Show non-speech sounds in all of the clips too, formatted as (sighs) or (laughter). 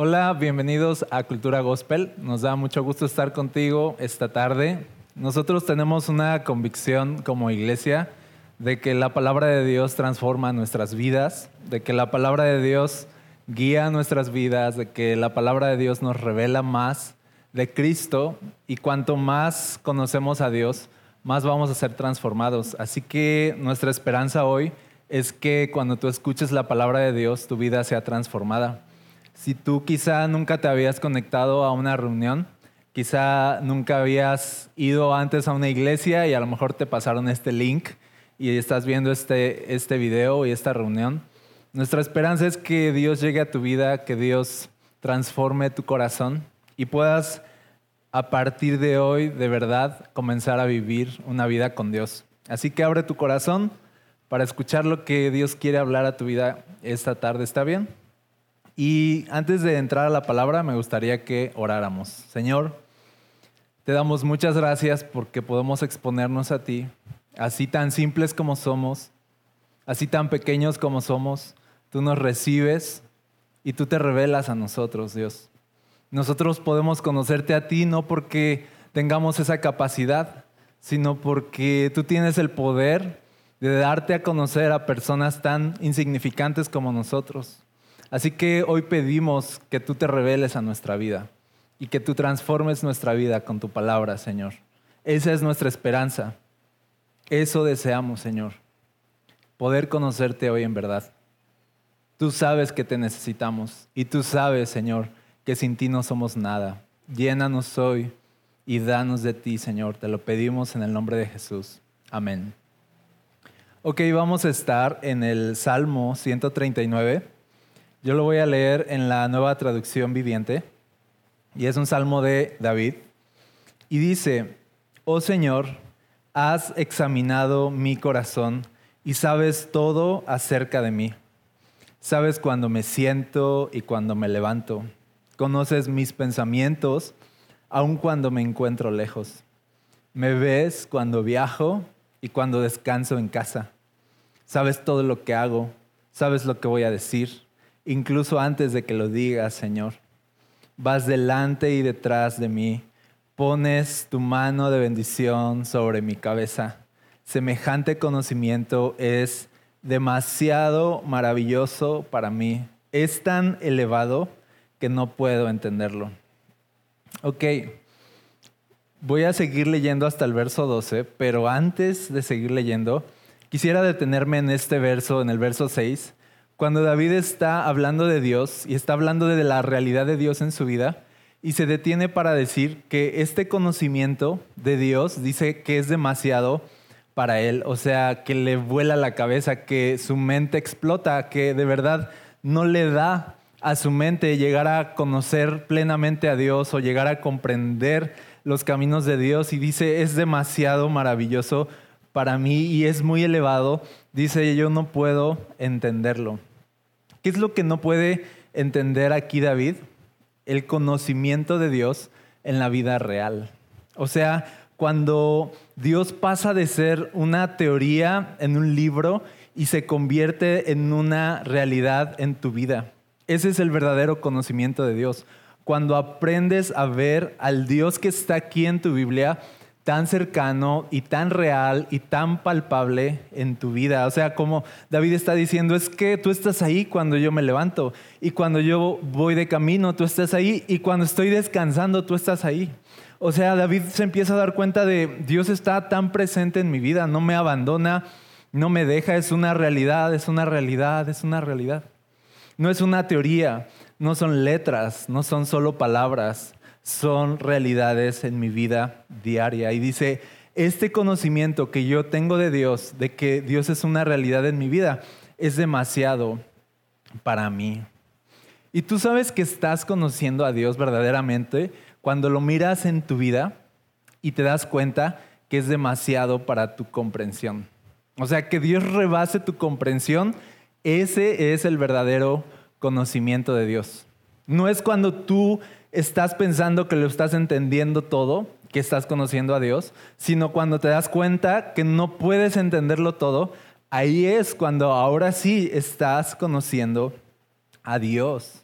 Hola, bienvenidos a Cultura Gospel. Nos da mucho gusto estar contigo esta tarde. Nosotros tenemos una convicción como iglesia de que la palabra de Dios transforma nuestras vidas, de que la palabra de Dios guía nuestras vidas, de que la palabra de Dios nos revela más de Cristo y cuanto más conocemos a Dios, más vamos a ser transformados. Así que nuestra esperanza hoy es que cuando tú escuches la palabra de Dios, tu vida sea transformada. Si tú quizá nunca te habías conectado a una reunión, quizá nunca habías ido antes a una iglesia y a lo mejor te pasaron este link y estás viendo este, este video y esta reunión. Nuestra esperanza es que Dios llegue a tu vida, que Dios transforme tu corazón y puedas a partir de hoy de verdad comenzar a vivir una vida con Dios. Así que abre tu corazón para escuchar lo que Dios quiere hablar a tu vida esta tarde. ¿Está bien? Y antes de entrar a la palabra, me gustaría que oráramos. Señor, te damos muchas gracias porque podemos exponernos a ti, así tan simples como somos, así tan pequeños como somos. Tú nos recibes y tú te revelas a nosotros, Dios. Nosotros podemos conocerte a ti no porque tengamos esa capacidad, sino porque tú tienes el poder de darte a conocer a personas tan insignificantes como nosotros. Así que hoy pedimos que tú te reveles a nuestra vida y que tú transformes nuestra vida con tu palabra, Señor. Esa es nuestra esperanza. Eso deseamos, Señor. Poder conocerte hoy en verdad. Tú sabes que te necesitamos y tú sabes, Señor, que sin ti no somos nada. Llénanos hoy y danos de ti, Señor. Te lo pedimos en el nombre de Jesús. Amén. Ok, vamos a estar en el Salmo 139. Yo lo voy a leer en la nueva traducción viviente y es un salmo de David. Y dice, oh Señor, has examinado mi corazón y sabes todo acerca de mí. Sabes cuando me siento y cuando me levanto. Conoces mis pensamientos aun cuando me encuentro lejos. Me ves cuando viajo y cuando descanso en casa. Sabes todo lo que hago, sabes lo que voy a decir incluso antes de que lo digas, Señor. Vas delante y detrás de mí, pones tu mano de bendición sobre mi cabeza. Semejante conocimiento es demasiado maravilloso para mí. Es tan elevado que no puedo entenderlo. Ok, voy a seguir leyendo hasta el verso 12, pero antes de seguir leyendo, quisiera detenerme en este verso, en el verso 6, cuando David está hablando de Dios y está hablando de la realidad de Dios en su vida y se detiene para decir que este conocimiento de Dios dice que es demasiado para él, o sea, que le vuela la cabeza, que su mente explota, que de verdad no le da a su mente llegar a conocer plenamente a Dios o llegar a comprender los caminos de Dios y dice, es demasiado maravilloso para mí y es muy elevado, dice, yo no puedo entenderlo. ¿Qué es lo que no puede entender aquí David? El conocimiento de Dios en la vida real. O sea, cuando Dios pasa de ser una teoría en un libro y se convierte en una realidad en tu vida. Ese es el verdadero conocimiento de Dios. Cuando aprendes a ver al Dios que está aquí en tu Biblia tan cercano y tan real y tan palpable en tu vida. O sea, como David está diciendo, es que tú estás ahí cuando yo me levanto y cuando yo voy de camino, tú estás ahí y cuando estoy descansando, tú estás ahí. O sea, David se empieza a dar cuenta de Dios está tan presente en mi vida, no me abandona, no me deja, es una realidad, es una realidad, es una realidad. No es una teoría, no son letras, no son solo palabras, son realidades en mi vida diaria. Y dice, este conocimiento que yo tengo de Dios, de que Dios es una realidad en mi vida, es demasiado para mí. Y tú sabes que estás conociendo a Dios verdaderamente cuando lo miras en tu vida y te das cuenta que es demasiado para tu comprensión. O sea, que Dios rebase tu comprensión, ese es el verdadero conocimiento de Dios. No es cuando tú estás pensando que lo estás entendiendo todo, que estás conociendo a Dios, sino cuando te das cuenta que no puedes entenderlo todo, ahí es cuando ahora sí estás conociendo a Dios.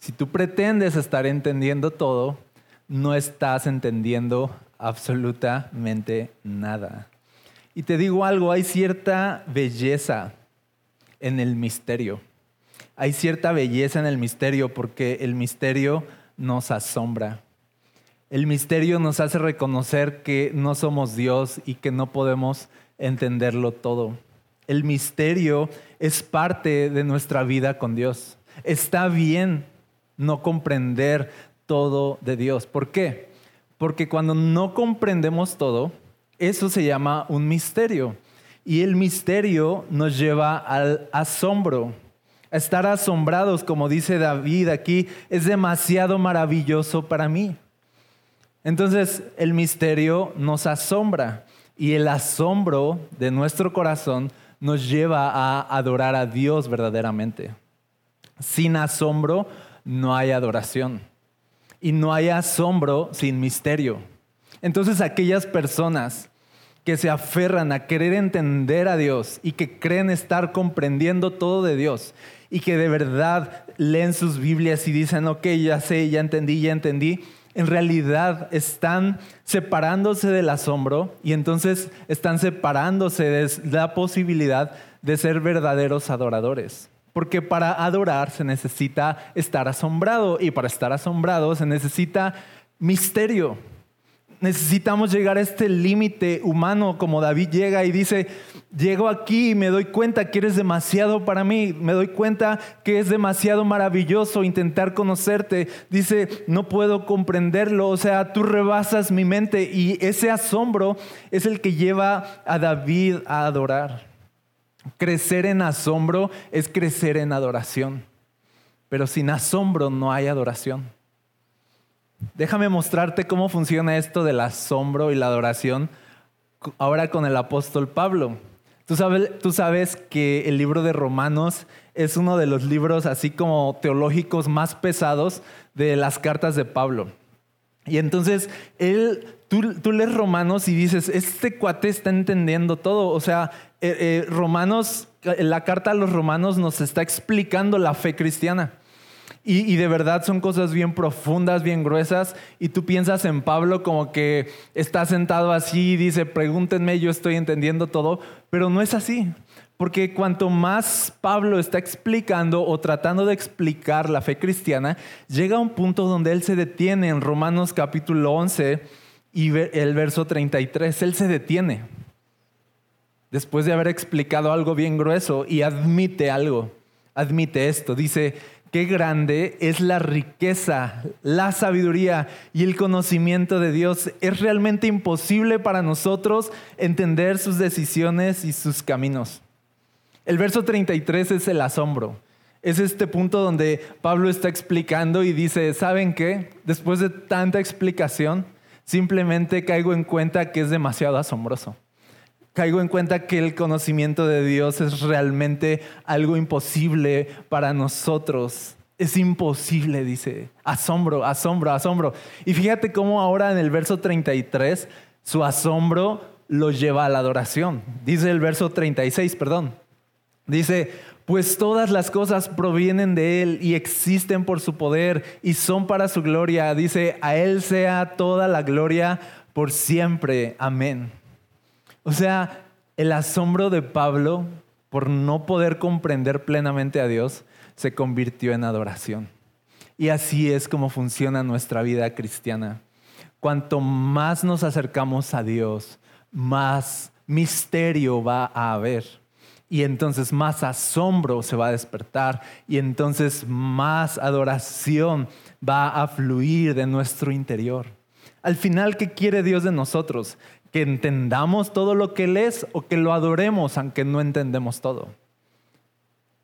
Si tú pretendes estar entendiendo todo, no estás entendiendo absolutamente nada. Y te digo algo, hay cierta belleza en el misterio. Hay cierta belleza en el misterio porque el misterio nos asombra. El misterio nos hace reconocer que no somos Dios y que no podemos entenderlo todo. El misterio es parte de nuestra vida con Dios. Está bien no comprender todo de Dios. ¿Por qué? Porque cuando no comprendemos todo, eso se llama un misterio. Y el misterio nos lleva al asombro. Estar asombrados, como dice David aquí, es demasiado maravilloso para mí. Entonces el misterio nos asombra y el asombro de nuestro corazón nos lleva a adorar a Dios verdaderamente. Sin asombro no hay adoración y no hay asombro sin misterio. Entonces aquellas personas que se aferran a querer entender a Dios y que creen estar comprendiendo todo de Dios y que de verdad leen sus Biblias y dicen, ok, ya sé, ya entendí, ya entendí, en realidad están separándose del asombro y entonces están separándose de la posibilidad de ser verdaderos adoradores. Porque para adorar se necesita estar asombrado y para estar asombrado se necesita misterio. Necesitamos llegar a este límite humano como David llega y dice, llego aquí y me doy cuenta que eres demasiado para mí, me doy cuenta que es demasiado maravilloso intentar conocerte. Dice, no puedo comprenderlo, o sea, tú rebasas mi mente y ese asombro es el que lleva a David a adorar. Crecer en asombro es crecer en adoración, pero sin asombro no hay adoración. Déjame mostrarte cómo funciona esto del asombro y la adoración ahora con el apóstol Pablo. Tú sabes, tú sabes, que el libro de Romanos es uno de los libros así como teológicos más pesados de las cartas de Pablo. Y entonces él, tú, tú lees Romanos y dices, este cuate está entendiendo todo. O sea, eh, eh, Romanos, la carta a los romanos nos está explicando la fe cristiana. Y, de verdad son cosas bien profundas, bien gruesas. Y tú piensas en Pablo como que está sentado así y dice, pregúntenme, yo estoy entendiendo todo. Pero no es así. Porque cuanto más Pablo está explicando o tratando de explicar la fe cristiana, llega a un punto donde él se detiene en Romanos capítulo 11 y el verso 33. Él se detiene después de haber explicado algo bien grueso y admite algo. Admite esto. Dice, qué grande es la riqueza, la sabiduría y el conocimiento de Dios. Es realmente imposible para nosotros entender sus decisiones y sus caminos. El verso 33 es el asombro. Es este punto donde Pablo está explicando y dice, ¿saben qué? Después de tanta explicación, simplemente caigo en cuenta que es demasiado asombroso caigo en cuenta que el conocimiento de Dios es realmente algo imposible para nosotros. Es imposible, dice. Asombro, asombro, asombro. Y fíjate cómo ahora en el verso 33 su asombro lo lleva a la adoración. Dice el verso 36, perdón. Dice, pues todas las cosas provienen de Él y existen por su poder y son para su gloria. Dice, a Él sea toda la gloria por siempre. Amén. O sea, el asombro de Pablo por no poder comprender plenamente a Dios se convirtió en adoración. Y así es como funciona nuestra vida cristiana. Cuanto más nos acercamos a Dios, más misterio va a haber. Y entonces más asombro se va a despertar. Y entonces más adoración va a fluir de nuestro interior. Al final, ¿qué quiere Dios de nosotros? Que entendamos todo lo que Él es o que lo adoremos aunque no entendemos todo.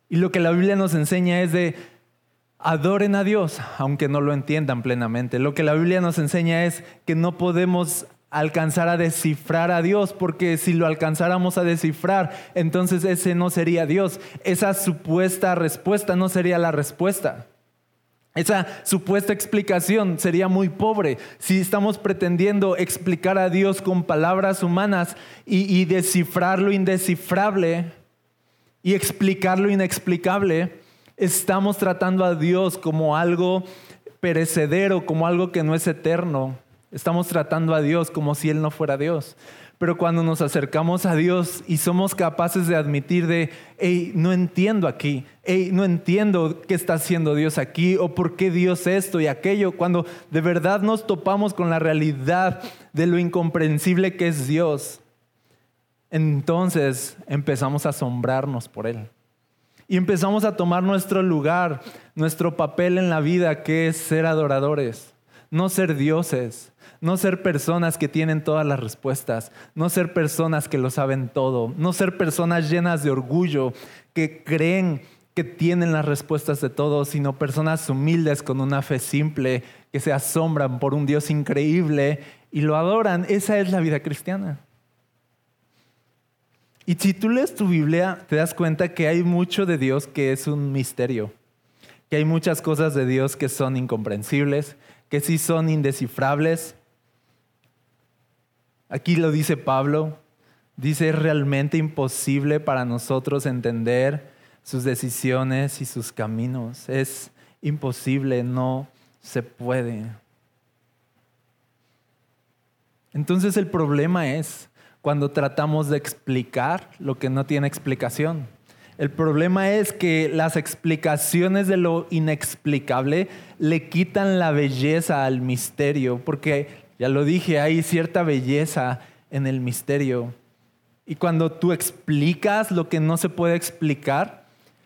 Y lo que la Biblia nos enseña es de adoren a Dios aunque no lo entiendan plenamente. Lo que la Biblia nos enseña es que no podemos alcanzar a descifrar a Dios, porque si lo alcanzáramos a descifrar, entonces ese no sería Dios. Esa supuesta respuesta no sería la respuesta. Esa supuesta explicación sería muy pobre si estamos pretendiendo explicar a Dios con palabras humanas y, descifrar lo indescifrable y explicar lo inexplicable. Estamos tratando a Dios como algo perecedero, como algo que no es eterno. Estamos tratando a Dios como si Él no fuera Dios. Pero cuando nos acercamos a Dios y somos capaces de admitir de, hey, no entiendo aquí, hey, no entiendo qué está haciendo Dios aquí o por qué Dios esto y aquello, cuando de verdad nos topamos con la realidad de lo incomprensible que es Dios, entonces empezamos a asombrarnos por Él. Y empezamos a tomar nuestro lugar, nuestro papel en la vida, que es ser adoradores, no ser dioses, no ser personas que tienen todas las respuestas, no ser personas que lo saben todo, no ser personas llenas de orgullo, que creen que tienen las respuestas de todo, sino personas humildes con una fe simple, que se asombran por un Dios increíble y lo adoran. Esa es la vida cristiana. Y si tú lees tu Biblia, te das cuenta que hay mucho de Dios que es un misterio, que hay muchas cosas de Dios que son incomprensibles, que sí son indescifrables. Aquí lo dice Pablo, dice es realmente imposible para nosotros entender sus decisiones y sus caminos. Es imposible, no se puede. Entonces el problema es cuando tratamos de explicar lo que no tiene explicación. El problema es que las explicaciones de lo inexplicable le quitan la belleza al misterio, porque ya lo dije, hay cierta belleza en el misterio. Y cuando tú explicas lo que no se puede explicar,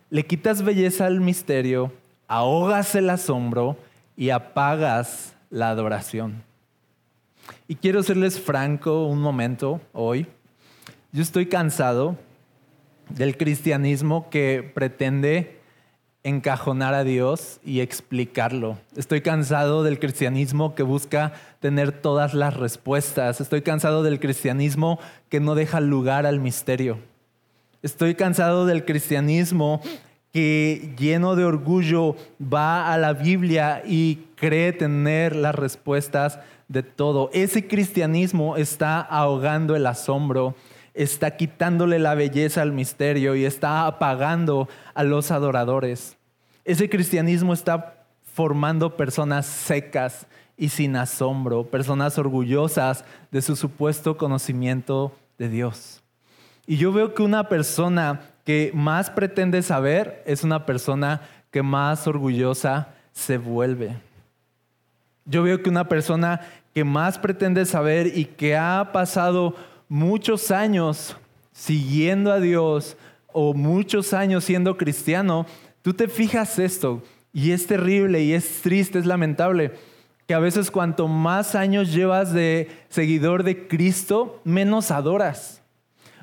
le quitas belleza al misterio, ahogas el asombro y apagas la adoración. Y quiero serles franco un momento hoy. Yo estoy cansado del cristianismo que pretende encajonar a Dios y explicarlo. Estoy cansado del cristianismo que busca tener todas las respuestas. Estoy cansado del cristianismo que no deja lugar al misterio. Estoy cansado del cristianismo que lleno de orgullo va a la Biblia y cree tener las respuestas de todo. Ese cristianismo está ahogando el asombro, está quitándole la belleza al misterio y está apagando a los adoradores. Ese cristianismo está formando personas secas y sin asombro, personas orgullosas de su supuesto conocimiento de Dios. Y yo veo que una persona que más pretende saber es una persona que más orgullosa se vuelve. Yo veo que una persona que más pretende saber y que ha pasado muchos años siguiendo a Dios o muchos años siendo cristiano, tú te fijas esto y es terrible y es triste, es lamentable, que a veces cuanto más años llevas de seguidor de Cristo, menos adoras.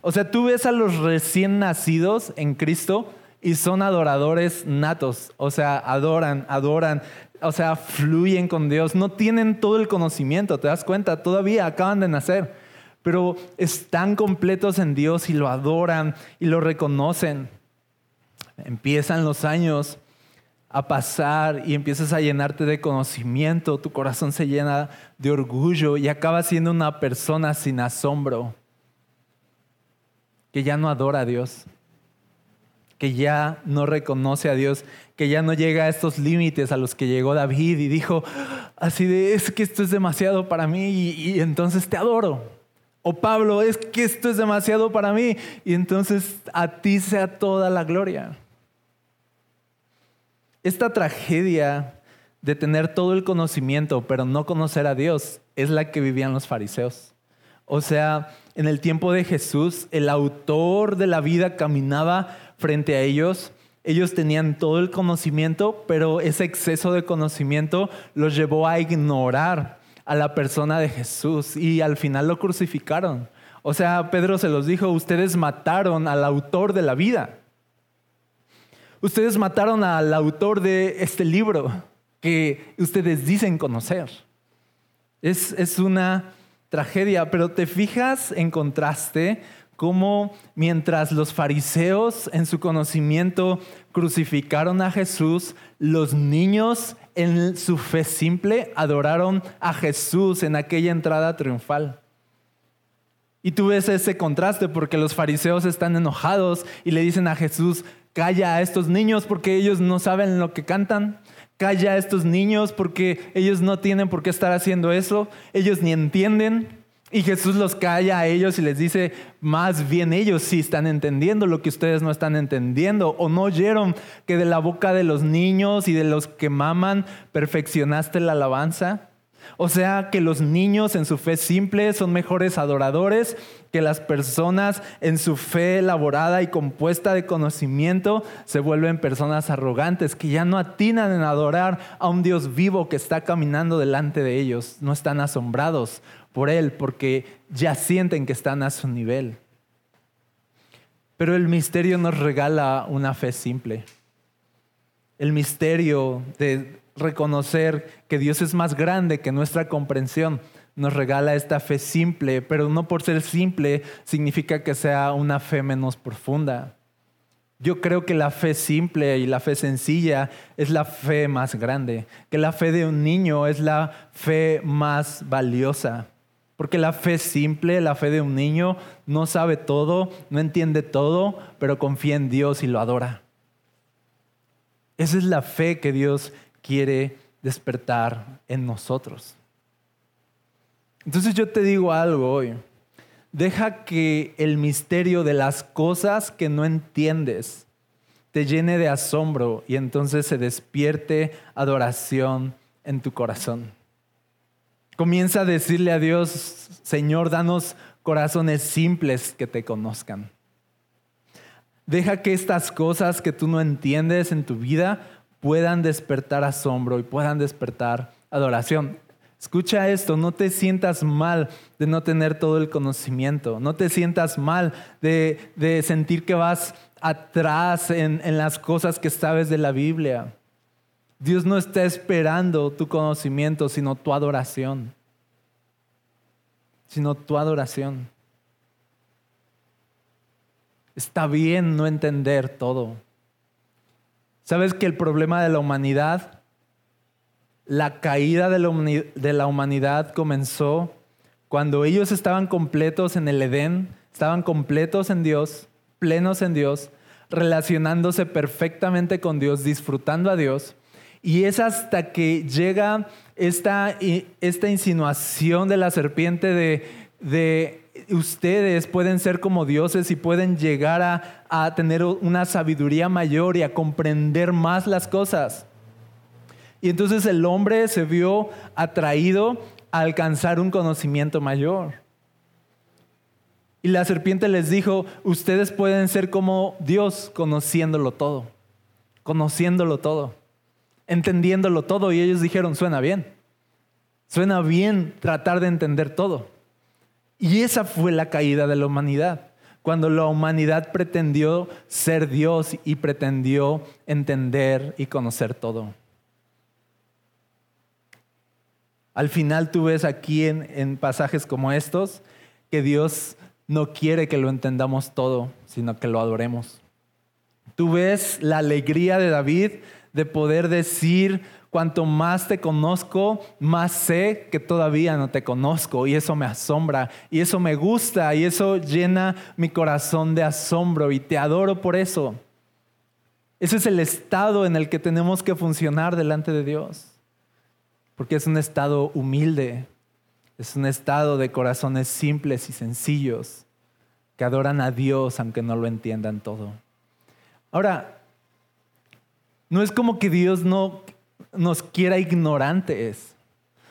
O sea, tú ves a los recién nacidos en Cristo y son adoradores natos, o sea, adoran, adoran, o sea, fluyen con Dios, no tienen todo el conocimiento, te das cuenta, todavía acaban de nacer, pero están completos en Dios y lo adoran y lo reconocen. Empiezan los años a pasar y empiezas a llenarte de conocimiento, tu corazón se llena de orgullo y acabas siendo una persona sin asombro, que ya no adora a Dios que ya no reconoce a Dios, que ya no llega a estos límites a los que llegó David y dijo, así de, es que esto es demasiado para mí y, entonces te adoro. O Pablo, es que esto es demasiado para mí y entonces a ti sea toda la gloria. Esta tragedia de tener todo el conocimiento pero no conocer a Dios es la que vivían los fariseos. O sea, en el tiempo de Jesús, el autor de la vida caminaba frente a ellos. Ellos tenían todo el conocimiento, pero ese exceso de conocimiento los llevó a ignorar a la persona de Jesús y al final lo crucificaron. O sea, Pedro se los dijo, ustedes mataron al autor de la vida. Ustedes mataron al autor de este libro que ustedes dicen conocer. Es, es una tragedia, pero te fijas en contraste cómo mientras los fariseos en su conocimiento crucificaron a Jesús, los niños en su fe simple adoraron a Jesús en aquella entrada triunfal. Y tú ves ese contraste porque los fariseos están enojados y le dicen a Jesús, calla a estos niños porque ellos no saben lo que cantan. Calla a estos niños porque ellos no tienen por qué estar haciendo eso. Ellos ni entienden. Y Jesús los calla a ellos y les dice, más bien ellos sí están entendiendo lo que ustedes no están entendiendo o no oyeron que de la boca de los niños y de los que maman perfeccionaste la alabanza. O sea que los niños en su fe simple son mejores adoradores que las personas en su fe elaborada y compuesta de conocimiento se vuelven personas arrogantes que ya no atinan en adorar a un Dios vivo que está caminando delante de ellos. No están asombrados por Él porque ya sienten que están a su nivel. Pero el misterio nos regala una fe simple. El misterio de reconocer que Dios es más grande que nuestra comprensión nos regala esta fe simple, pero no por ser simple significa que sea una fe menos profunda. Yo creo que la fe simple y la fe sencilla es la fe más grande, que la fe de un niño es la fe más valiosa. Porque la fe simple, la fe de un niño, no sabe todo, no entiende todo, pero confía en Dios y lo adora. Esa es la fe que Dios quiere despertar en nosotros. Entonces yo te digo algo hoy. Deja que el misterio de las cosas que no entiendes te llene de asombro y entonces se despierte adoración en tu corazón. Comienza a decirle a Dios, Señor, danos corazones simples que te conozcan. Deja que estas cosas que tú no entiendes en tu vida puedan despertar asombro y puedan despertar adoración. Escucha esto, no te sientas mal de no tener todo el conocimiento, no te sientas mal de, sentir que vas atrás en las cosas que sabes de la Biblia. Dios no está esperando tu conocimiento, sino tu adoración. Sino tu adoración. Está bien no entender todo. ¿Sabes que el problema de la humanidad, la caída de la humanidad comenzó cuando ellos estaban completos en el Edén, estaban completos en Dios, plenos en Dios, relacionándose perfectamente con Dios, disfrutando a Dios, y es hasta que llega esta, esta insinuación de la serpiente de, de, ustedes pueden ser como dioses y pueden llegar a, a tener una sabiduría mayor y a comprender más las cosas. Y entonces el hombre se vio atraído a alcanzar un conocimiento mayor. Y la serpiente les dijo, ustedes pueden ser como Dios conociéndolo todo, conociéndolo todo entendiéndolo todo y ellos dijeron, suena bien, suena bien tratar de entender todo. Y esa fue la caída de la humanidad, cuando la humanidad pretendió ser Dios y pretendió entender y conocer todo. Al final tú ves aquí en, pasajes como estos que Dios no quiere que lo entendamos todo, sino que lo adoremos. Tú ves la alegría de David de poder decir, cuanto más te conozco, más sé que todavía no te conozco. Y eso me asombra, y eso me gusta, y eso llena mi corazón de asombro, y te adoro por eso. Ese es el estado en el que tenemos que funcionar delante de Dios. Porque es un estado humilde, es un estado de corazones simples y sencillos que adoran a Dios aunque no lo entiendan todo. Ahora, no es como que Dios no nos quiera ignorantes.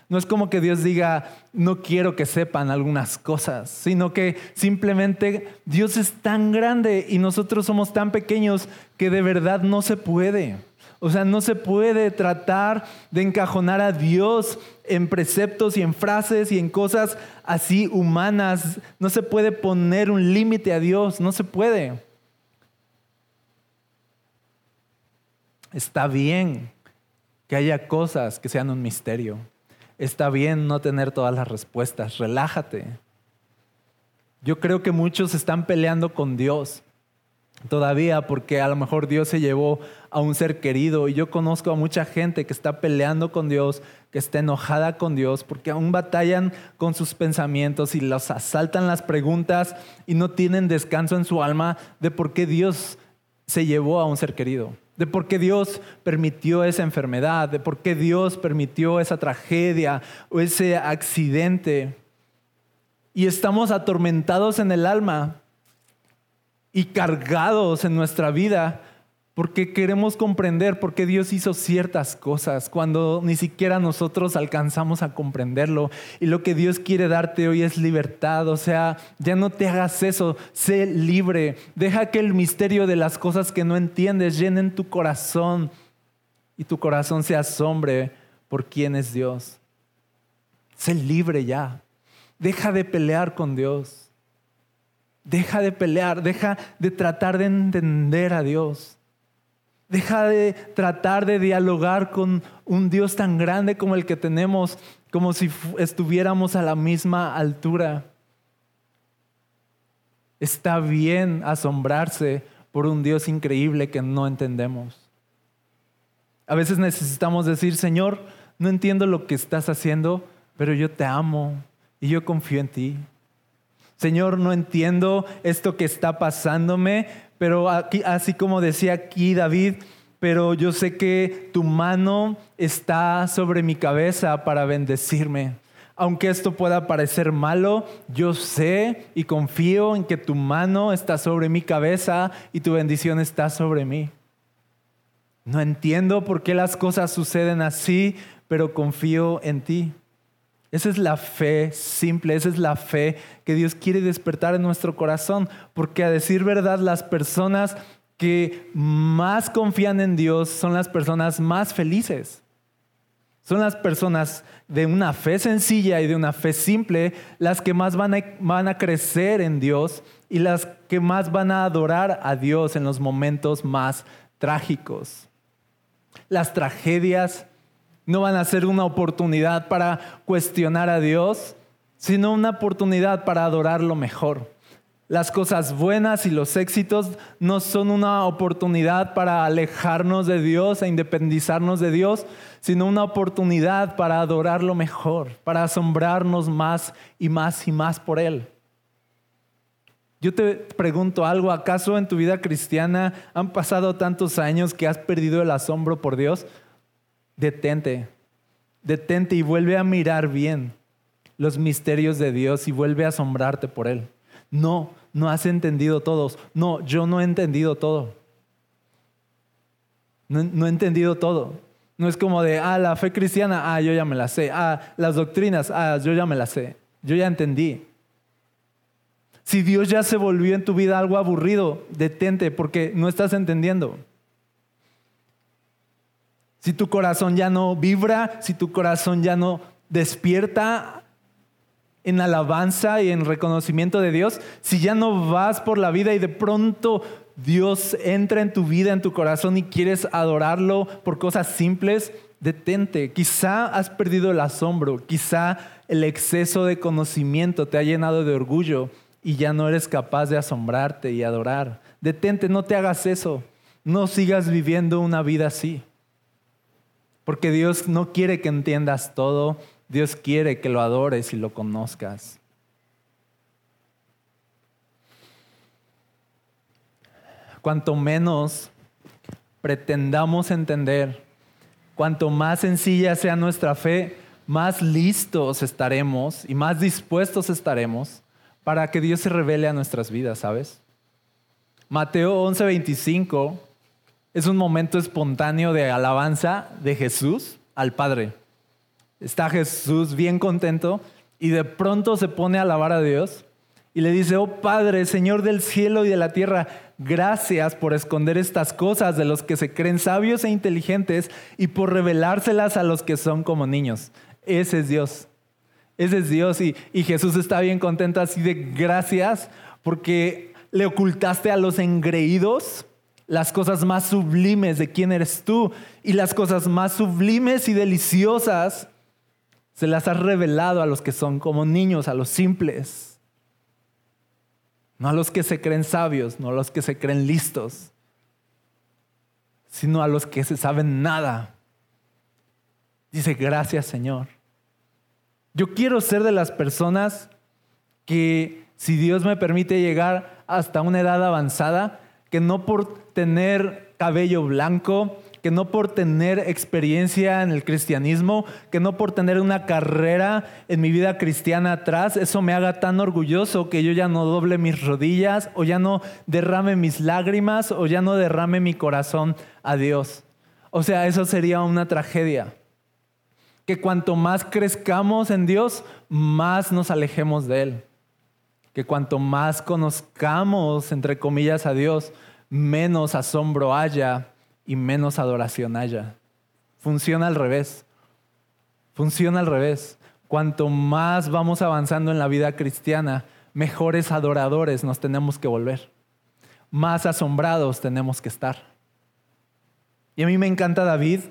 No es como que Dios diga, no quiero que sepan algunas cosas, sino que simplemente Dios es tan grande y nosotros somos tan pequeños que de verdad no se puede. O sea, no se puede tratar de encajonar a Dios en preceptos y en frases y en cosas así humanas. No se puede poner un límite a Dios, no se puede. Está bien que haya cosas que sean un misterio. Está bien no tener todas las respuestas. Relájate. Yo creo que muchos están peleando con Dios todavía porque a lo mejor Dios se llevó a un ser querido y yo conozco a mucha gente que está peleando con Dios, que está enojada con Dios porque aún batallan con sus pensamientos y los asaltan las preguntas y no tienen descanso en su alma de por qué Dios se llevó a un ser querido, de por qué Dios permitió esa enfermedad, de por qué Dios permitió esa tragedia o ese accidente. Y estamos atormentados en el alma y cargados en nuestra vida porque queremos comprender por qué Dios hizo ciertas cosas cuando ni siquiera nosotros alcanzamos a comprenderlo. Y lo que Dios quiere darte hoy es libertad, o sea, ya no te hagas eso, sé libre, deja que el misterio de las cosas que no entiendes llenen tu corazón y tu corazón se asombre por quién es Dios. Sé libre ya, deja de pelear con Dios. Deja de pelear, deja de tratar de entender a Dios. Deja de tratar de dialogar con un Dios tan grande como el que tenemos, como si estuviéramos a la misma altura. Está bien asombrarse por un Dios increíble que no entendemos. A veces necesitamos decir, Señor, no entiendo lo que estás haciendo, pero yo te amo y yo confío en ti. Señor, no entiendo esto que está pasándome, pero aquí, así como decía aquí David, pero yo sé que tu mano está sobre mi cabeza para bendecirme. Aunque esto pueda parecer malo, yo sé y confío en que tu mano está sobre mi cabeza y tu bendición está sobre mí. No entiendo por qué las cosas suceden así, pero confío en ti. Esa es la fe simple, esa es la fe que Dios quiere despertar en nuestro corazón, porque a decir verdad las personas que más confían en Dios son las personas más felices. Son las personas de una fe sencilla y de una fe simple las que más van a, van a crecer en Dios y las que más van a adorar a Dios en los momentos más trágicos. Las tragedias no van a ser una oportunidad para cuestionar a Dios, sino una oportunidad para adorarlo mejor. Las cosas buenas y los éxitos no son una oportunidad para alejarnos de Dios e independizarnos de Dios, sino una oportunidad para adorarlo mejor, para asombrarnos más y más y más por Él. Yo te pregunto algo, ¿acaso en tu vida cristiana han pasado tantos años que has perdido el asombro por Dios? Detente, detente y vuelve a mirar bien los misterios de Dios y vuelve a asombrarte por Él. No, no has entendido todos. No, yo no he entendido todo. No, he entendido todo. No es como de, ah, la fe cristiana, ah, yo ya me la sé. Ah, las doctrinas, ah, yo ya me las sé. Yo ya entendí. Si Dios ya se volvió en tu vida algo aburrido, detente porque no estás entendiendo. Si tu corazón ya no vibra, si tu corazón ya no despierta en alabanza y en reconocimiento de Dios, si ya no vas por la vida y de pronto Dios entra en tu vida, en tu corazón y quieres adorarlo por cosas simples, detente. Quizá has perdido el asombro, quizá el exceso de conocimiento te ha llenado de orgullo y ya no eres capaz de asombrarte y adorar. Detente, no te hagas eso. No sigas viviendo una vida así. Porque Dios no quiere que entiendas todo, Dios quiere que lo adores y lo conozcas. Cuanto menos pretendamos entender, cuanto más sencilla sea nuestra fe, más listos estaremos y más dispuestos estaremos para que Dios se revele a nuestras vidas, ¿sabes? Mateo 11:25 es un momento espontáneo de alabanza de Jesús al Padre. Está Jesús bien contento y de pronto se pone a alabar a Dios y le dice, oh Padre, Señor del cielo y de la tierra, gracias por esconder estas cosas de los que se creen sabios e inteligentes y por revelárselas a los que son como niños. Ese es Dios. Ese es Dios y, y Jesús está bien contento así de gracias porque le ocultaste a los engreídos las cosas más sublimes de quién eres tú y las cosas más sublimes y deliciosas se las has revelado a los que son como niños, a los simples. No a los que se creen sabios, no a los que se creen listos, sino a los que se saben nada. Dice, gracias Señor. Yo quiero ser de las personas que, si Dios me permite llegar hasta una edad avanzada, que no por tener cabello blanco, que no por tener experiencia en el cristianismo, que no por tener una carrera en mi vida cristiana atrás, eso me haga tan orgulloso que yo ya no doble mis rodillas o ya no derrame mis lágrimas o ya no derrame mi corazón a Dios. O sea, eso sería una tragedia. Que cuanto más crezcamos en Dios, más nos alejemos de Él. Que cuanto más conozcamos, entre comillas, a Dios, menos asombro haya y menos adoración haya. Funciona al revés. Funciona al revés. Cuanto más vamos avanzando en la vida cristiana, mejores adoradores nos tenemos que volver. Más asombrados tenemos que estar. Y a mí me encanta David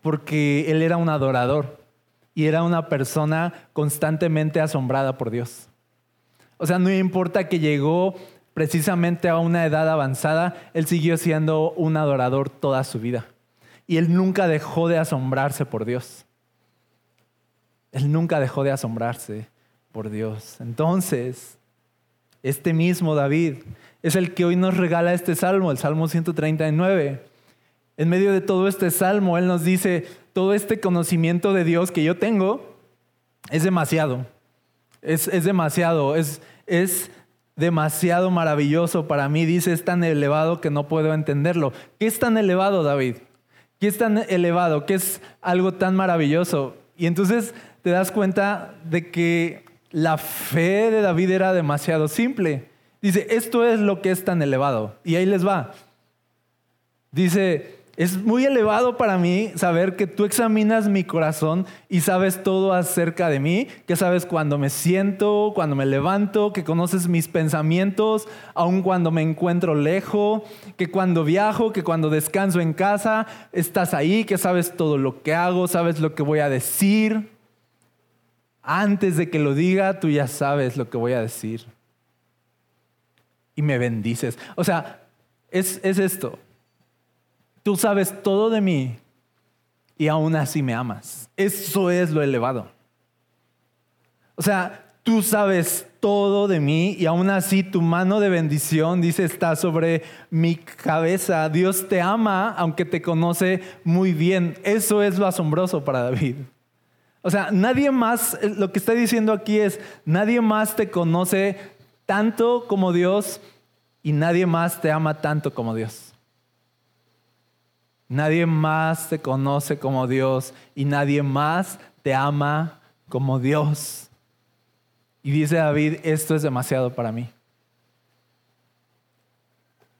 porque él era un adorador y era una persona constantemente asombrada por Dios. O sea, no importa que llegó precisamente a una edad avanzada, él siguió siendo un adorador toda su vida. Y él nunca dejó de asombrarse por Dios. Él nunca dejó de asombrarse por Dios. Entonces, este mismo David es el que hoy nos regala este salmo, el Salmo 139. En medio de todo este salmo, Él nos dice, todo este conocimiento de Dios que yo tengo es demasiado. Es, es demasiado. Es, es demasiado maravilloso para mí. Dice, es tan elevado que no puedo entenderlo. ¿Qué es tan elevado, David? ¿Qué es tan elevado? ¿Qué es algo tan maravilloso? Y entonces te das cuenta de que la fe de David era demasiado simple. Dice, esto es lo que es tan elevado. Y ahí les va. Dice, es muy elevado para mí saber que tú examinas mi corazón y sabes todo acerca de mí, que sabes cuando me siento, cuando me levanto, que conoces mis pensamientos, aun cuando me encuentro lejos, que cuando viajo, que cuando descanso en casa, estás ahí, que sabes todo lo que hago, sabes lo que voy a decir. Antes de que lo diga, tú ya sabes lo que voy a decir. Y me bendices. O sea, es, es esto Tú sabes todo de mí y aún así me amas. Eso es lo elevado. O sea, tú sabes todo de mí y aún así tu mano de bendición, dice, está sobre mi cabeza. Dios te ama aunque te conoce muy bien. Eso es lo asombroso para David. O sea, nadie más, lo que está diciendo aquí es, nadie más te conoce tanto como Dios y nadie más te ama tanto como Dios. Nadie más te conoce como Dios y nadie más te ama como Dios. Y dice David, esto es demasiado para mí.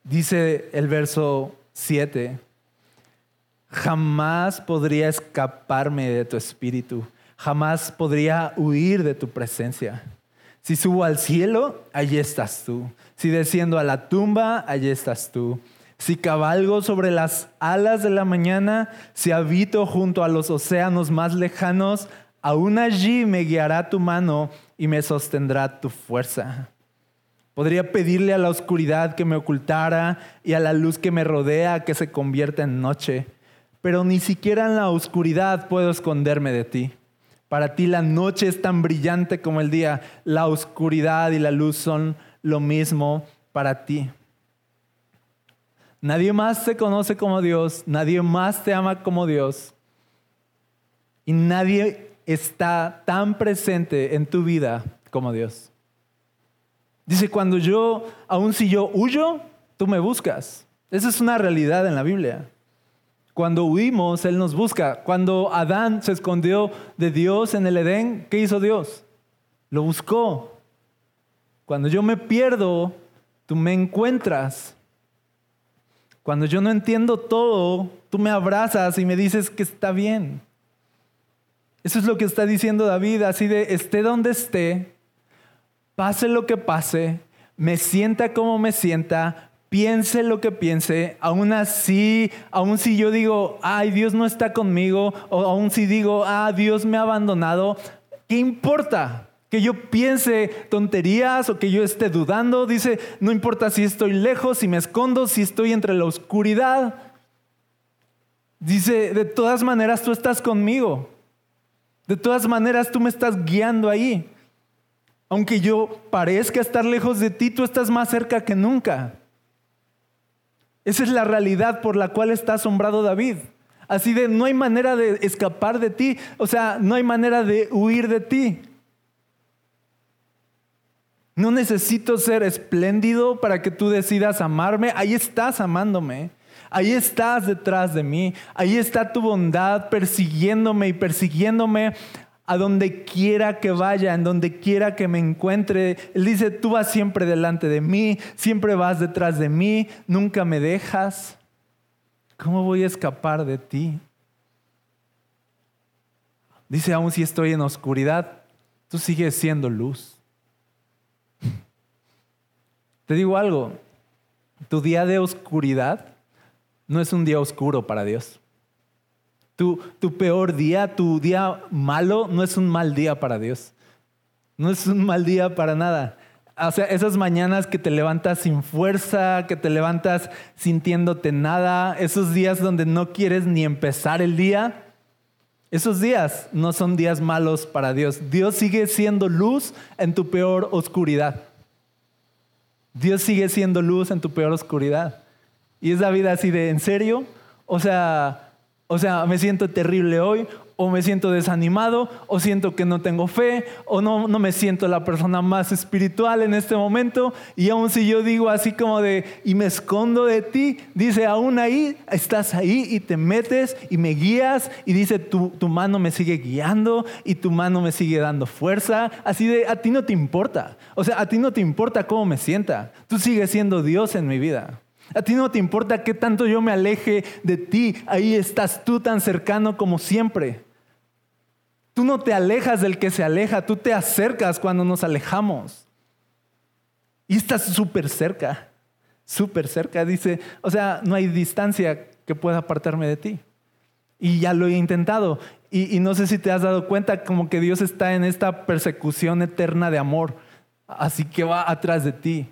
Dice el verso 7, jamás podría escaparme de tu espíritu, jamás podría huir de tu presencia. Si subo al cielo, allí estás tú. Si desciendo a la tumba, allí estás tú. Si cabalgo sobre las alas de la mañana, si habito junto a los océanos más lejanos, aún allí me guiará tu mano y me sostendrá tu fuerza. Podría pedirle a la oscuridad que me ocultara y a la luz que me rodea que se convierta en noche, pero ni siquiera en la oscuridad puedo esconderme de ti. Para ti la noche es tan brillante como el día, la oscuridad y la luz son lo mismo para ti. Nadie más te conoce como Dios, nadie más te ama como Dios. Y nadie está tan presente en tu vida como Dios. Dice, cuando yo, aun si yo huyo, tú me buscas. Esa es una realidad en la Biblia. Cuando huimos, Él nos busca. Cuando Adán se escondió de Dios en el Edén, ¿qué hizo Dios? Lo buscó. Cuando yo me pierdo, tú me encuentras. Cuando yo no entiendo todo, tú me abrazas y me dices que está bien. Eso es lo que está diciendo David, así de esté donde esté, pase lo que pase, me sienta como me sienta, piense lo que piense, aún así, aún si yo digo, ay, Dios no está conmigo, o aún si digo, ah, Dios me ha abandonado, ¿qué importa? Que yo piense tonterías o que yo esté dudando. Dice, no importa si estoy lejos, si me escondo, si estoy entre la oscuridad. Dice, de todas maneras tú estás conmigo. De todas maneras tú me estás guiando ahí. Aunque yo parezca estar lejos de ti, tú estás más cerca que nunca. Esa es la realidad por la cual está asombrado David. Así de, no hay manera de escapar de ti, o sea, no hay manera de huir de ti. No necesito ser espléndido para que tú decidas amarme. Ahí estás amándome. Ahí estás detrás de mí. Ahí está tu bondad persiguiéndome y persiguiéndome a donde quiera que vaya, en donde quiera que me encuentre. Él dice, tú vas siempre delante de mí, siempre vas detrás de mí, nunca me dejas. ¿Cómo voy a escapar de ti? Dice, aún si estoy en oscuridad, tú sigues siendo luz. Te digo algo, tu día de oscuridad no es un día oscuro para Dios. Tu, tu, peor día, tu día malo, no es un mal día para Dios. No es un mal día para nada. O sea, esas mañanas que te levantas sin fuerza, que te levantas sintiéndote nada, esos días donde no quieres ni empezar el día, esos días no son días malos para Dios. Dios sigue siendo luz en tu peor oscuridad. Dios sigue siendo luz en tu peor oscuridad. Y es la vida así de, ¿en serio? O sea, o sea, me siento terrible hoy, o me siento desanimado, o siento que no tengo fe, o no, no me siento la persona más espiritual en este momento. Y aún si yo digo así como de, y me escondo de ti, dice, aún ahí, estás ahí y te metes y me guías, y dice, tu, tu mano me sigue guiando y tu mano me sigue dando fuerza. Así de, a ti no te importa. O sea, a ti no te importa cómo me sienta. Tú sigues siendo Dios en mi vida. A ti no te importa qué tanto yo me aleje de ti. Ahí estás tú tan cercano como siempre. Tú no te alejas del que se aleja, tú te acercas cuando nos alejamos. Y estás súper cerca, súper cerca. Dice, o sea, no hay distancia que pueda apartarme de ti. Y ya lo he intentado. Y, no sé si te has dado cuenta como que Dios está en esta persecución eterna de amor. Así que va atrás de ti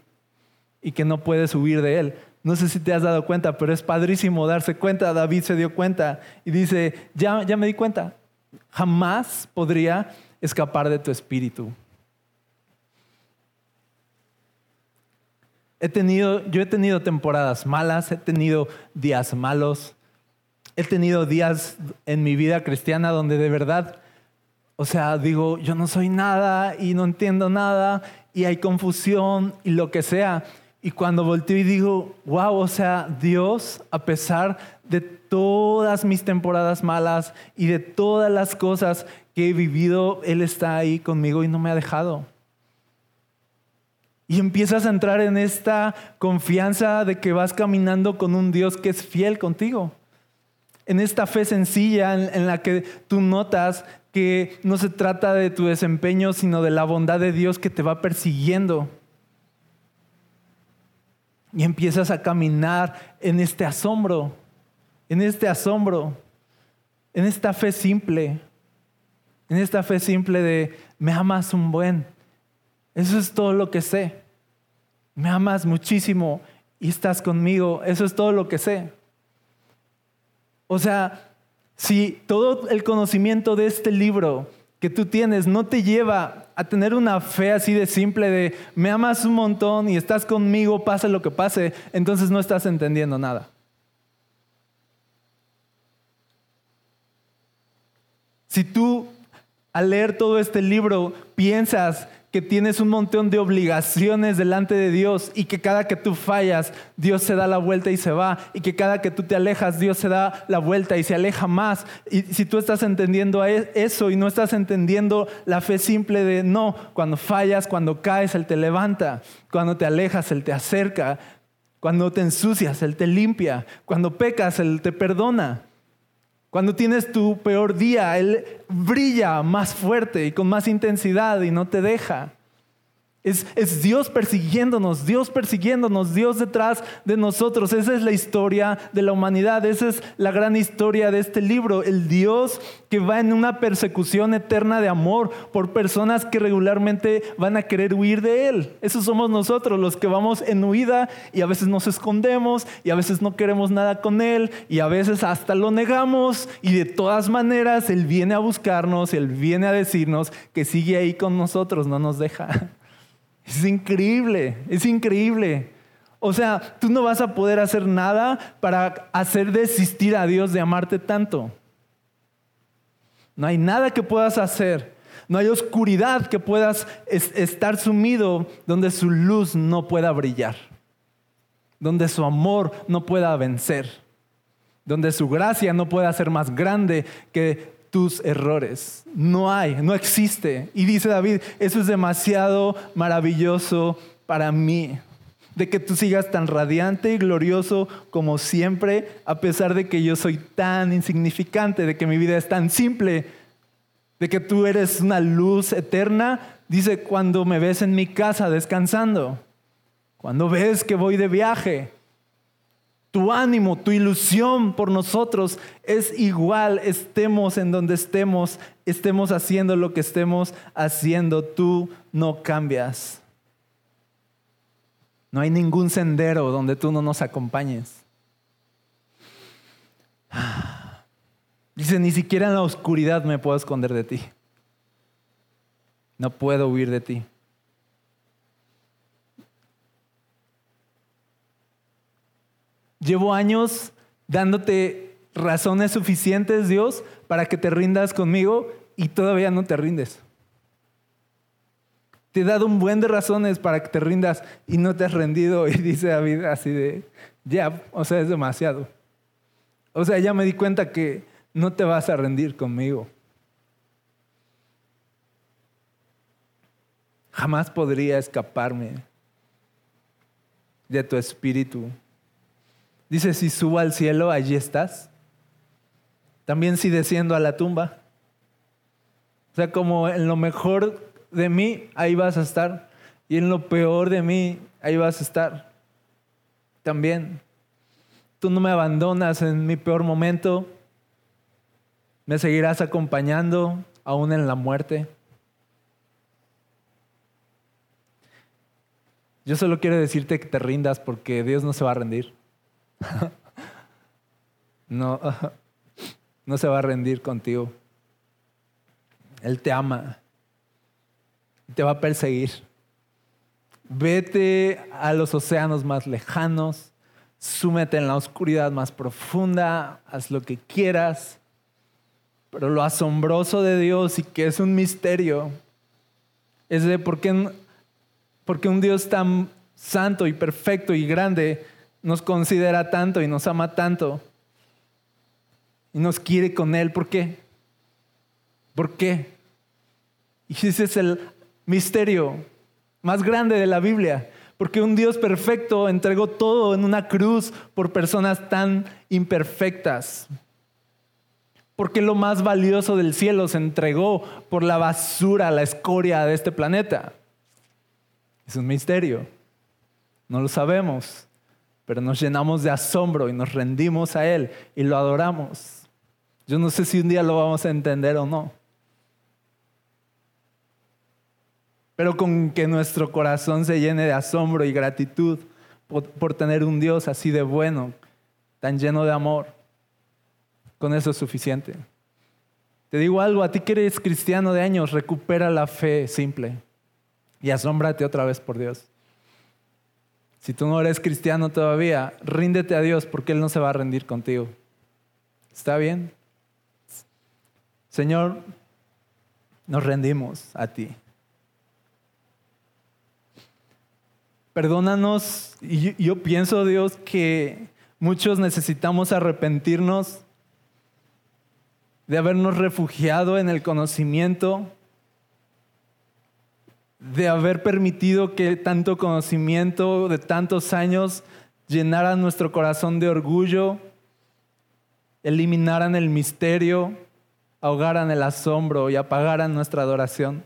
y que no puedes huir de Él. No sé si te has dado cuenta, pero es padrísimo darse cuenta. David se dio cuenta y dice, ya, ya me di cuenta, jamás podría escapar de tu espíritu. He tenido, yo he tenido temporadas malas, he tenido días malos, he tenido días en mi vida cristiana donde de verdad, o sea, digo, yo no soy nada y no entiendo nada y hay confusión y lo que sea. Y cuando volteo y digo, wow, o sea, Dios, a pesar de todas mis temporadas malas y de todas las cosas que he vivido, Él está ahí conmigo y no me ha dejado. Y empiezas a entrar en esta confianza de que vas caminando con un Dios que es fiel contigo. En esta fe sencilla en, la que tú notas que no se trata de tu desempeño, sino de la bondad de Dios que te va persiguiendo y empiezas a caminar en este asombro, en este asombro, en esta fe simple, en esta fe simple de me amas un buen. Eso es todo lo que sé. Me amas muchísimo y estás conmigo. Eso es todo lo que sé. O sea, si todo el conocimiento de este libro que tú tienes no te lleva a tener una fe así de simple de me amas un montón y estás conmigo, pase lo que pase, entonces no estás entendiendo nada. Si tú al leer todo este libro piensas que tienes un montón de obligaciones delante de Dios y que cada que tú fallas, Dios se da la vuelta y se va, y que cada que tú te alejas, Dios se da la vuelta y se aleja más. Y si tú estás entendiendo e-, eso y no estás entendiendo la fe simple de no, cuando fallas, cuando caes, Él te levanta, cuando te alejas, Él te acerca, cuando te ensucias, Él te limpia, cuando pecas, Él te perdona. Cuando tienes tu peor día, Él brilla más fuerte y con más intensidad y no te deja. Es, Dios persiguiéndonos, Dios persiguiéndonos, Dios detrás de nosotros. Esa es la historia de la humanidad, esa es la gran historia de este libro. El Dios que va en una persecución eterna de amor por personas que regularmente van a querer huir de Él. Esos somos nosotros, los que vamos en huida y a veces nos escondemos y a veces no queremos nada con Él y a veces hasta lo negamos y de todas maneras Él viene a buscarnos, Él viene a decirnos que sigue ahí con nosotros, no nos deja. Es increíble, es increíble. O sea, tú no vas a poder hacer nada para hacer desistir a Dios de amarte tanto. No hay nada que puedas hacer. No hay oscuridad que puedas estar sumido donde su luz no pueda brillar. Donde su amor no pueda vencer. Donde su gracia no pueda ser más grande que tus errores. No hay, no existe. Y dice David, eso es demasiado maravilloso para mí de que tú sigas tan radiante y glorioso como siempre, a pesar de que yo soy tan insignificante, de que mi vida es tan simple, de que tú eres una luz eterna. Dice, cuando me ves en mi casa descansando, cuando ves que voy de viaje, tu ánimo, tu ilusión por nosotros es igual, estemos en donde estemos, estemos haciendo lo que estemos haciendo, tú no cambias. No hay ningún sendero donde tú no nos acompañes. (sighs) Dice, ni siquiera en la oscuridad me puedo esconder de ti. No puedo huir de ti. Llevo años dándote razones suficientes, Dios, para que te rindas conmigo y todavía no te rindes. Te he dado un buen de razones para que te rindas y no te has rendido. (laughs) Y dice David así de, ya, o sea, es demasiado. O sea, ya me di cuenta que no te vas a rendir conmigo. Jamás podría escaparme de tu espíritu. Dice, si subo al cielo, allí estás. También si desciendo a la tumba. O sea, como en lo mejor de mí, ahí vas a estar. Y en lo peor de mí, ahí vas a estar. También. Tú no me abandonas en mi peor momento. Me seguirás acompañando aún en la muerte. Yo solo quiero decirte que te rindas porque Dios no se va a rendir. (laughs) no, (laughs) no se va a rendir contigo. Él te ama te va a perseguir. Vete a los océanos más lejanos, súmete en la oscuridad más profunda, haz lo que quieras. Pero lo asombroso de Dios y que es un misterio es de por qué, porque un Dios tan santo y perfecto y grande nos considera tanto y nos ama tanto y nos quiere con Él. ¿Por qué? ¿Por qué? Y ese es el misterio más grande de la Biblia, porque un Dios perfecto entregó todo en una cruz por personas tan imperfectas. Porque lo más valioso del cielo se entregó por la basura, la escoria de este planeta. Es un misterio. No lo sabemos, pero nos llenamos de asombro y nos rendimos a Él y lo adoramos. Yo no sé si un día lo vamos a entender o no. pero con que nuestro corazón se llene de asombro y gratitud por, tener un Dios así de bueno, tan lleno de amor. Con eso es suficiente. Te digo algo, a ti que eres cristiano de años, recupera la fe simple y asómbrate otra vez por Dios. Si tú no eres cristiano todavía, ríndete a Dios porque Él no se va a rendir contigo. ¿Está bien? Señor, nos rendimos a ti. Perdónanos, y yo pienso, Dios, que muchos necesitamos arrepentirnos de habernos refugiado en el conocimiento, de haber permitido que tanto conocimiento de tantos años llenara nuestro corazón de orgullo, eliminaran el misterio, ahogaran el asombro y apagaran nuestra adoración.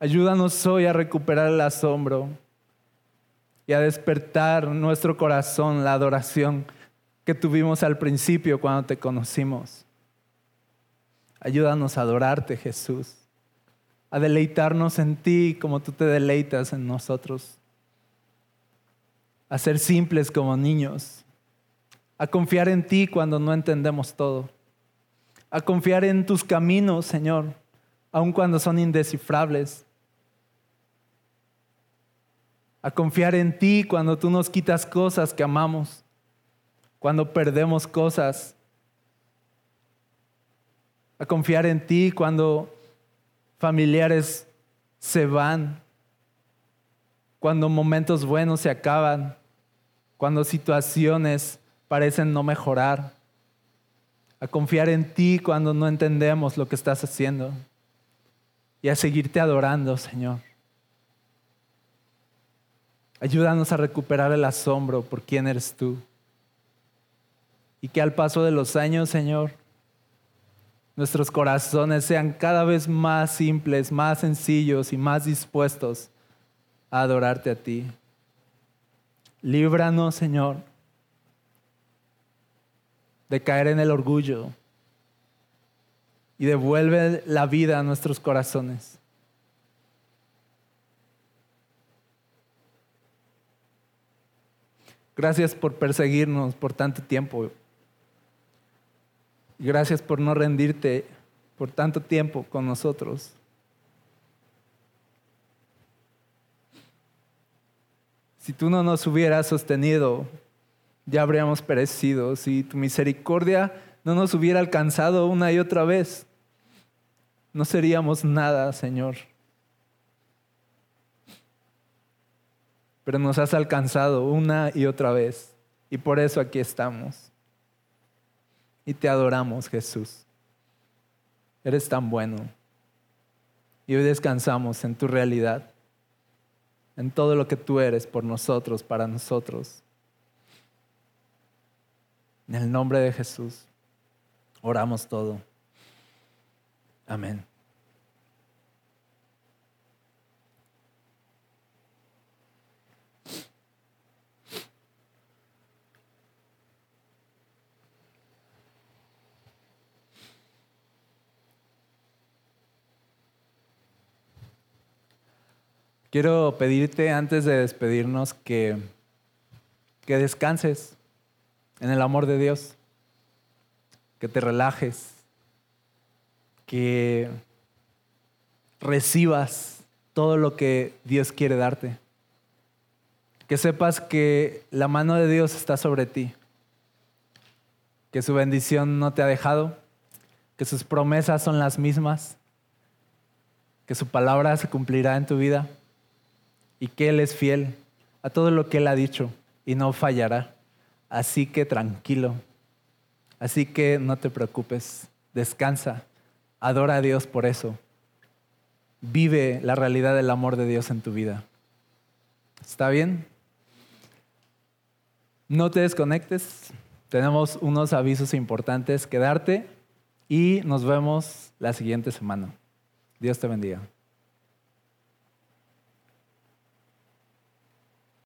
Ayúdanos hoy a recuperar el asombro y a despertar nuestro corazón la adoración que tuvimos al principio cuando te conocimos. Ayúdanos a adorarte, Jesús, a deleitarnos en ti como tú te deleitas en nosotros, a ser simples como niños, a confiar en ti cuando no entendemos todo, a confiar en tus caminos, Señor, aun cuando son indescifrables. A confiar en ti cuando tú nos quitas cosas que amamos, cuando perdemos cosas, a confiar en ti cuando familiares se van, cuando momentos buenos se acaban, cuando situaciones parecen no mejorar, a confiar en ti cuando no entendemos lo que estás haciendo y a seguirte adorando, Señor. Ayúdanos a recuperar el asombro por quién eres tú. Y que al paso de los años, Señor, nuestros corazones sean cada vez más simples, más sencillos y más dispuestos a adorarte a ti. Líbranos, Señor, de caer en el orgullo y devuelve la vida a nuestros corazones. Gracias por perseguirnos por tanto tiempo. Gracias por no rendirte por tanto tiempo con nosotros. Si tú no nos hubieras sostenido, ya habríamos perecido. Si tu misericordia no nos hubiera alcanzado una y otra vez, no seríamos nada, Señor. Pero nos has alcanzado una y otra vez. Y por eso aquí estamos. Y te adoramos, Jesús. Eres tan bueno. Y hoy descansamos en tu realidad, en todo lo que tú eres por nosotros, para nosotros. En el nombre de Jesús, oramos todo. Amén. Quiero pedirte antes de despedirnos que, que descanses en el amor de Dios, que te relajes, que recibas todo lo que Dios quiere darte, que sepas que la mano de Dios está sobre ti, que su bendición no te ha dejado, que sus promesas son las mismas, que su palabra se cumplirá en tu vida y que Él es fiel a todo lo que Él ha dicho y no fallará. Así que tranquilo, así que no te preocupes, descansa, adora a Dios por eso. Vive la realidad del amor de Dios en tu vida. ¿Está bien? No te desconectes, tenemos unos avisos importantes que darte y nos vemos la siguiente semana. Dios te bendiga.